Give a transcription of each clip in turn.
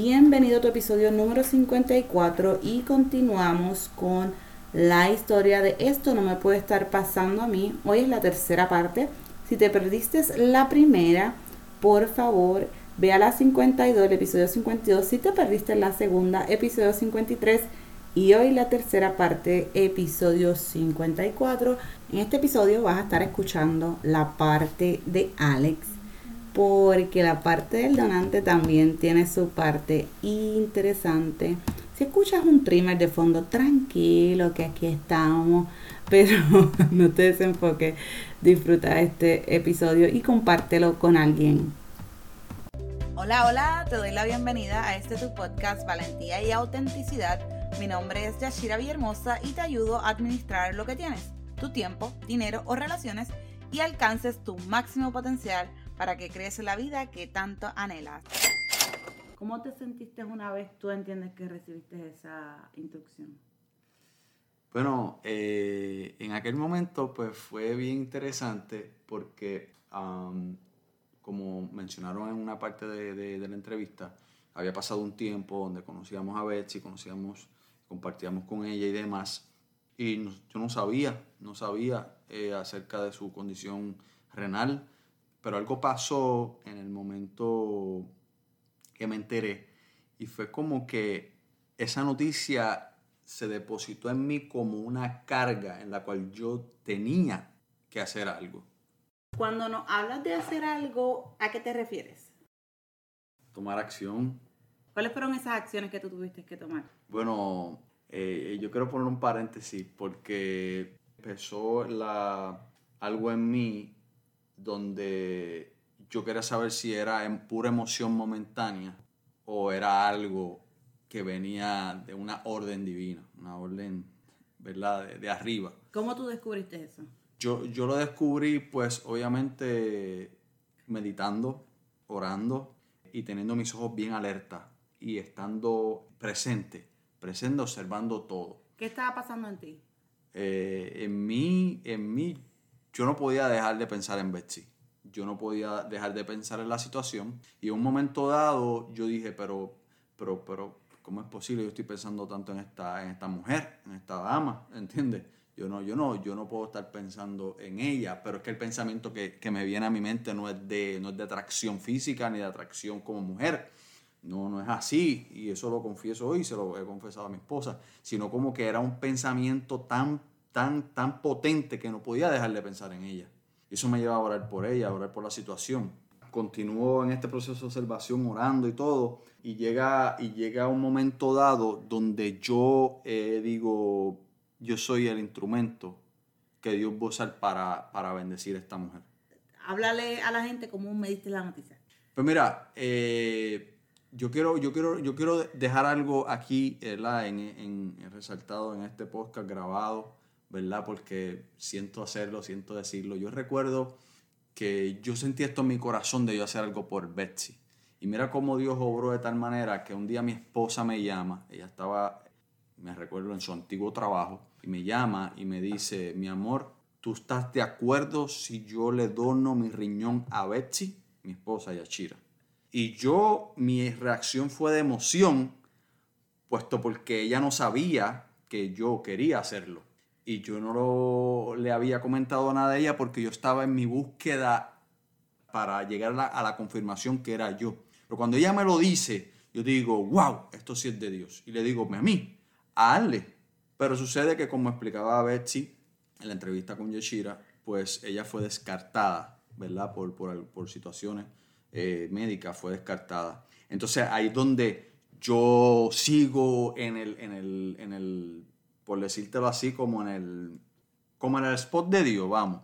Bienvenido a tu episodio número 54 y continuamos con la historia de esto no me puede estar pasando a mí. Hoy es la tercera parte. Si te perdiste la primera, por favor, ve a la 52, el episodio 52. Si te perdiste la segunda, episodio 53. Y hoy la tercera parte, episodio 54. En este episodio vas a estar escuchando la parte de Alex porque la parte del donante también tiene su parte interesante. Si escuchas un trimmer de fondo, tranquilo que aquí estamos, pero no te desenfoques. Disfruta este episodio y compártelo con alguien. Hola, hola, te doy la bienvenida a este tu podcast Valentía y Autenticidad. Mi nombre es Yashira Villahermosa y te ayudo a administrar lo que tienes, tu tiempo, dinero o relaciones y alcances tu máximo potencial para que crees la vida que tanto anhelas. ¿Cómo te sentiste una vez tú entiendes que recibiste esa instrucción? Bueno, eh, en aquel momento pues fue bien interesante porque como mencionaron en una parte de, la entrevista, había pasado un tiempo donde conocíamos a Betsy, conocíamos, compartíamos con ella y demás, y yo no sabía, no sabía eh, acerca de su condición renal, pero algo pasó en el momento que me enteré y fue como que esa noticia se depositó en mí como una carga en la cual yo tenía que hacer algo. Cuando nos hablas de hacer algo, ¿a qué te refieres? Tomar acción. ¿Cuáles fueron esas acciones que tú tuviste que tomar? Bueno, eh, yo quiero poner un paréntesis porque empezó la, algo en mí donde yo quería saber si era en pura emoción momentánea o era algo que venía de una orden divina, una orden, ¿verdad?, de, arriba. ¿Cómo tú descubriste eso? Yo, yo lo descubrí, pues, obviamente, meditando, orando y teniendo mis ojos bien alerta y estando presente, presente observando todo. ¿Qué estaba pasando en ti? Eh, en mí, en mí, yo no podía dejar de pensar en Betsy. Yo no podía dejar de pensar en la situación. Y en un momento dado yo dije, pero, pero, pero, ¿cómo es posible? Yo estoy pensando tanto en esta, en esta mujer, en esta dama, ¿entiendes? Yo no, yo, no, yo no puedo estar pensando en ella, pero es que el pensamiento que, que me viene a mi mente no es, de, no es de atracción física ni de atracción como mujer. No, no es así, y eso lo confieso hoy, se lo he confesado a mi esposa, sino como que era un pensamiento tan tan, tan potente que no podía dejar de pensar en ella. Y eso me lleva a orar por ella, a orar por la situación. Continuó en este proceso de observación orando y todo, y llega, y llega un momento dado donde yo eh, digo, yo soy el instrumento que Dios va a usar para, para bendecir a esta mujer. Háblale a la gente cómo me diste la noticia. Pues mira, eh, yo, quiero, yo, quiero, yo quiero dejar algo aquí en, en, resaltado en este podcast grabado ¿verdad? Porque siento hacerlo, siento decirlo. Yo recuerdo que yo sentí esto en mi corazón de yo hacer algo por Betsy. Y mira cómo Dios obró de tal manera que un día mi esposa me llama, ella estaba, me recuerdo, en su antiguo trabajo, y me llama y me dice, mi amor, ¿tú estás de acuerdo si yo le dono mi riñón a Betsy, mi esposa Yachira? Y yo, mi reacción fue de emoción, puesto porque ella no sabía que yo quería hacerlo y yo no lo, le había comentado nada de ella porque yo estaba en mi búsqueda para llegar a la, confirmación que era yo. Pero cuando ella me lo dice, yo digo, wow, esto sí es de Dios. Y le digo, a mí, a Ale. Pero sucede que como explicaba Betsy en la entrevista con Yeshira, pues ella fue descartada, ¿verdad? Por, por, situaciones eh, médicas, fue descartada. Entonces ahí es donde yo sigo en el, en el, en el por decírtelo así, como en el, como en el spot de Dios, vamos.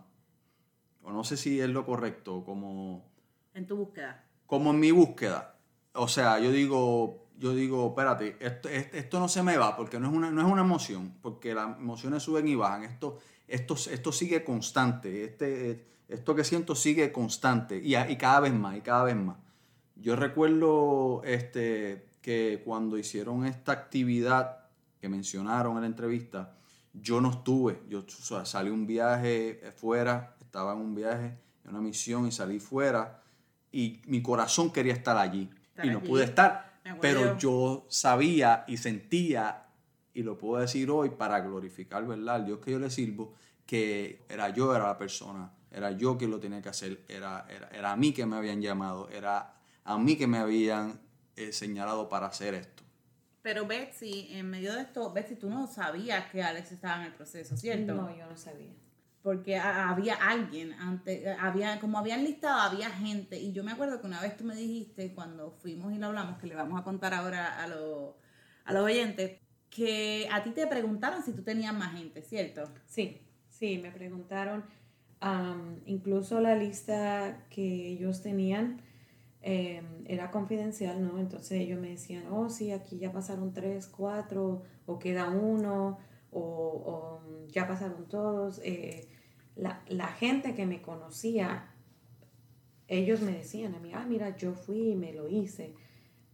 O no sé si es lo correcto, como... En tu búsqueda. Como en mi búsqueda. O sea, yo digo, yo digo, espérate, esto, esto no se me va porque no es, una, no es una emoción, porque las emociones suben y bajan. Esto, esto, esto sigue constante. Este, esto que siento sigue constante y, y cada vez más, y cada vez más. Yo recuerdo este, que cuando hicieron esta actividad mencionaron en la entrevista, yo no estuve, yo salí un viaje fuera, estaba en un viaje, en una misión y salí fuera y mi corazón quería estar allí y no pude estar. pero yo sabía y sentía, y lo puedo decir hoy para glorificar, ¿verdad? El Dios que yo le sirvo, que era yo, era la persona, era yo quien lo tenía que hacer, era, era, a mí que me habían llamado, era a mí que me habían eh, señalado para hacer esto. Pero Betsy, en medio de esto, Betsy, tú no sabías que Alex estaba en el proceso, ¿cierto? No, yo no sabía. Porque había alguien, antes, había, como habían listado, había gente. Y yo me acuerdo que una vez tú me dijiste, cuando fuimos y lo hablamos, que le vamos a contar ahora a, a los oyentes, que a ti te preguntaron si tú tenías más gente, ¿cierto? Sí, sí, me preguntaron. incluso la lista que ellos tenían em, era confidencial, ¿no? Entonces ellos me decían, oh, sí, aquí ya pasaron tres, cuatro, o queda uno, o, ya pasaron todos. Eh, la, la, gente que me conocía, ellos me decían a mí, ah, mira, yo fui y me lo hice,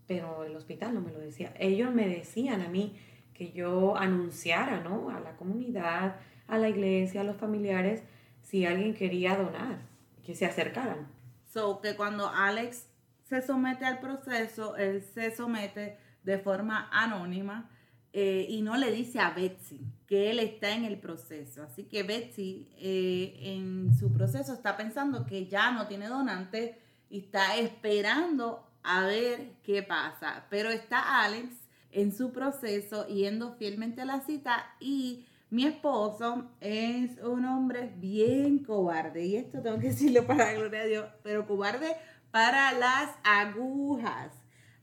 pero el hospital no me lo decía. Ellos me decían a mí que yo anunciara, ¿no? A la comunidad, a la iglesia, a los familiares, si alguien quería donar, que se acercaran. So, que cuando Alex se somete al proceso, él se somete de forma anónima eh, y no le dice a Betsy que él está en el proceso. Así que Betsy eh, en su proceso está pensando que ya no tiene donante y está esperando a ver qué pasa. Pero está Alex en su proceso yendo fielmente a la cita y mi esposo es un hombre bien cobarde y esto tengo que decirlo para la gloria de Dios, pero cobarde para las agujas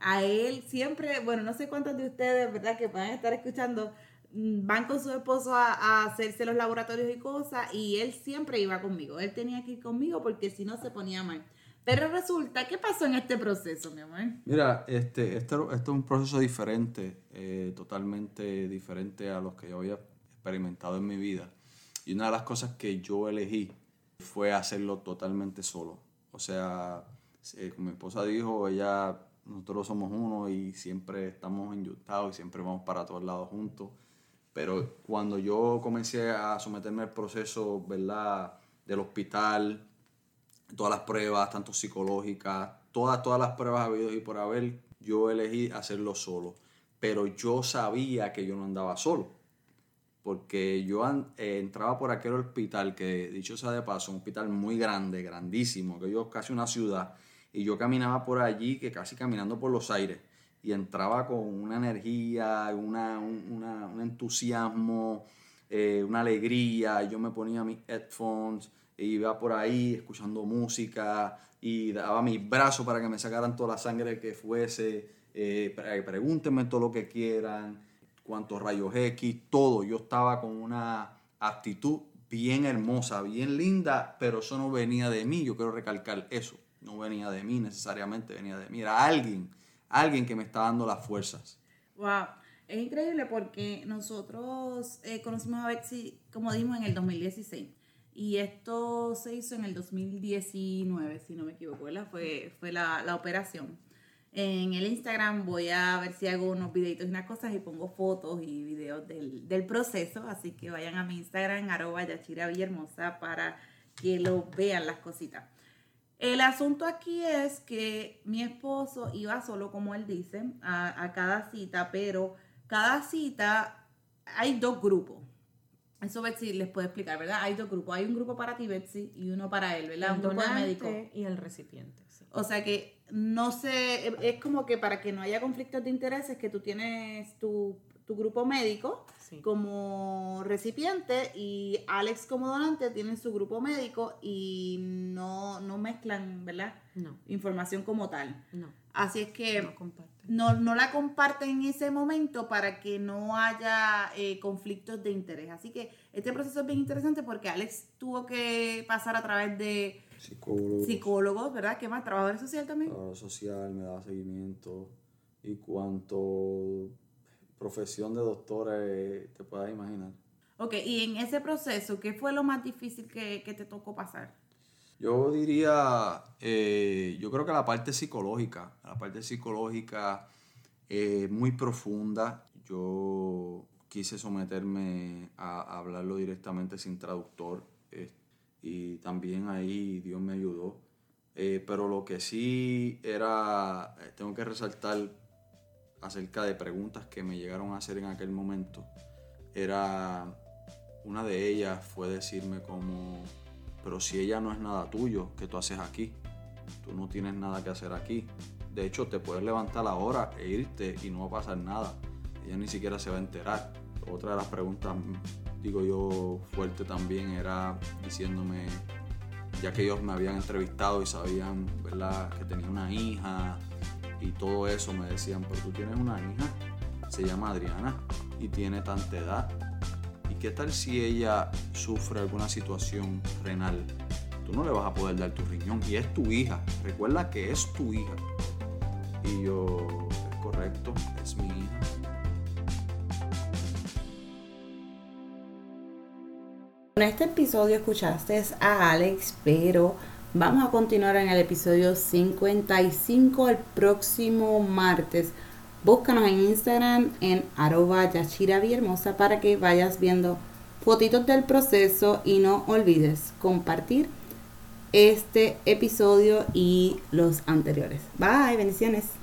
a él siempre, bueno, no sé cuántos de ustedes, ¿verdad?, que puedan estar escuchando, mm, van con su esposo a, hacerse los laboratorios y cosas, y él siempre iba conmigo. Él tenía que ir conmigo porque si no se ponía mal. Pero resulta, ¿qué pasó en este proceso, mi amor? Mira, este, esto, esto es un proceso diferente, eh, totalmente diferente a los que yo había experimentado en mi vida. Y una de las cosas que yo elegí fue hacerlo totalmente solo. O sea, eh, como mi esposa dijo, ella nosotros somos uno y siempre estamos enyutados y siempre vamos para todos lados juntos. Pero cuando yo comencé a someterme al proceso, ¿verdad? Del hospital, todas las pruebas, tanto psicológicas, todas, todas las pruebas habidas y por haber, yo elegí hacerlo solo. Pero yo sabía que yo no andaba solo. Porque yo eh, entraba por aquel hospital que, dicho sea de paso, un hospital muy grande, grandísimo, que yo casi una ciudad y yo caminaba por allí, que casi caminando por los aires, y entraba con una energía, una, un entusiasmo, eh, una alegría, yo me ponía mis headphones, e iba por ahí escuchando música, y daba mis brazos para que me sacaran toda la sangre que fuese, eh, pregúntenme todo lo que quieran, cuántos rayos X, todo. Yo estaba con una actitud bien hermosa, bien linda, pero eso no venía de mí, yo quiero recalcar eso no venía de mí necesariamente, venía de mí. Era alguien, alguien que me estaba dando las fuerzas. Wow. Es increíble porque nosotros eh, conocimos a Betsy, como dijimos, en el 2016. Y esto se hizo en el 2019, si no me equivoco, Fue, fue la, la operación. En el Instagram voy a ver si hago unos videitos y unas cosas y pongo fotos y videos del, del proceso. Así que vayan a mi Instagram, arroba Yachira Villahermosa, para que lo vean las cositas. El asunto aquí es que mi esposo iba solo, como él dice, a, cada cita, pero cada cita hay dos grupos. Eso Betsy les puede explicar, ¿verdad? Hay dos grupos. Hay un grupo para ti, Betsy, y uno para él, ¿verdad? un grupo de médico. Y el recipiente. O sea que no sé, es como que para que no haya conflictos de intereses, que tú tienes tu, tu grupo médico como recipiente y Alex como donante tienen su grupo médico y no, no mezclan, ¿verdad? No. Información como tal. No. Así es que no, no, la comparten en ese momento para que no haya eh, conflictos de interés. Así que este proceso es bien interesante porque Alex tuvo que pasar a través de psicólogos, psicólogos ¿verdad? ¿Qué más? ¿Trabajador social también? Trabajador social, me da seguimiento. Y cuanto profesión de doctora eh, te puedas imaginar. Ok, y en ese proceso, ¿qué fue lo más difícil que, te tocó pasar? Yo diría, eh, yo creo que la parte psicológica, la parte psicológica eh, muy profunda. Yo quise someterme a, hablarlo directamente sin traductor y también ahí Dios me ayudó. pero lo que sí era, tengo que resaltar acerca de preguntas que me llegaron a hacer en aquel momento, era, una de ellas fue decirme como, pero si ella no es nada tuyo, ¿qué tú haces aquí? Tú no tienes nada que hacer aquí. De hecho, te puedes levantar ahora e irte y no va a pasar nada. Ella ni siquiera se va a enterar. Otra de las preguntas, digo yo, fuerte también era diciéndome, ya que ellos me habían entrevistado y sabían, ¿verdad?, que tenía una hija y todo eso, me decían, pero tú tienes una hija, se llama Adriana y tiene tanta edad. ¿Y qué tal si ella sufre alguna situación renal? Tú no le vas a poder dar tu riñón y es tu hija. Recuerda que es tu hija. Y yo, es correcto, es mi hija. En este episodio escuchaste a Alex, pero vamos a continuar en el episodio 55 el próximo martes. Búscanos en Instagram en arroba para que vayas viendo fotitos del proceso y no olvides compartir este episodio y los anteriores. Bye, bendiciones.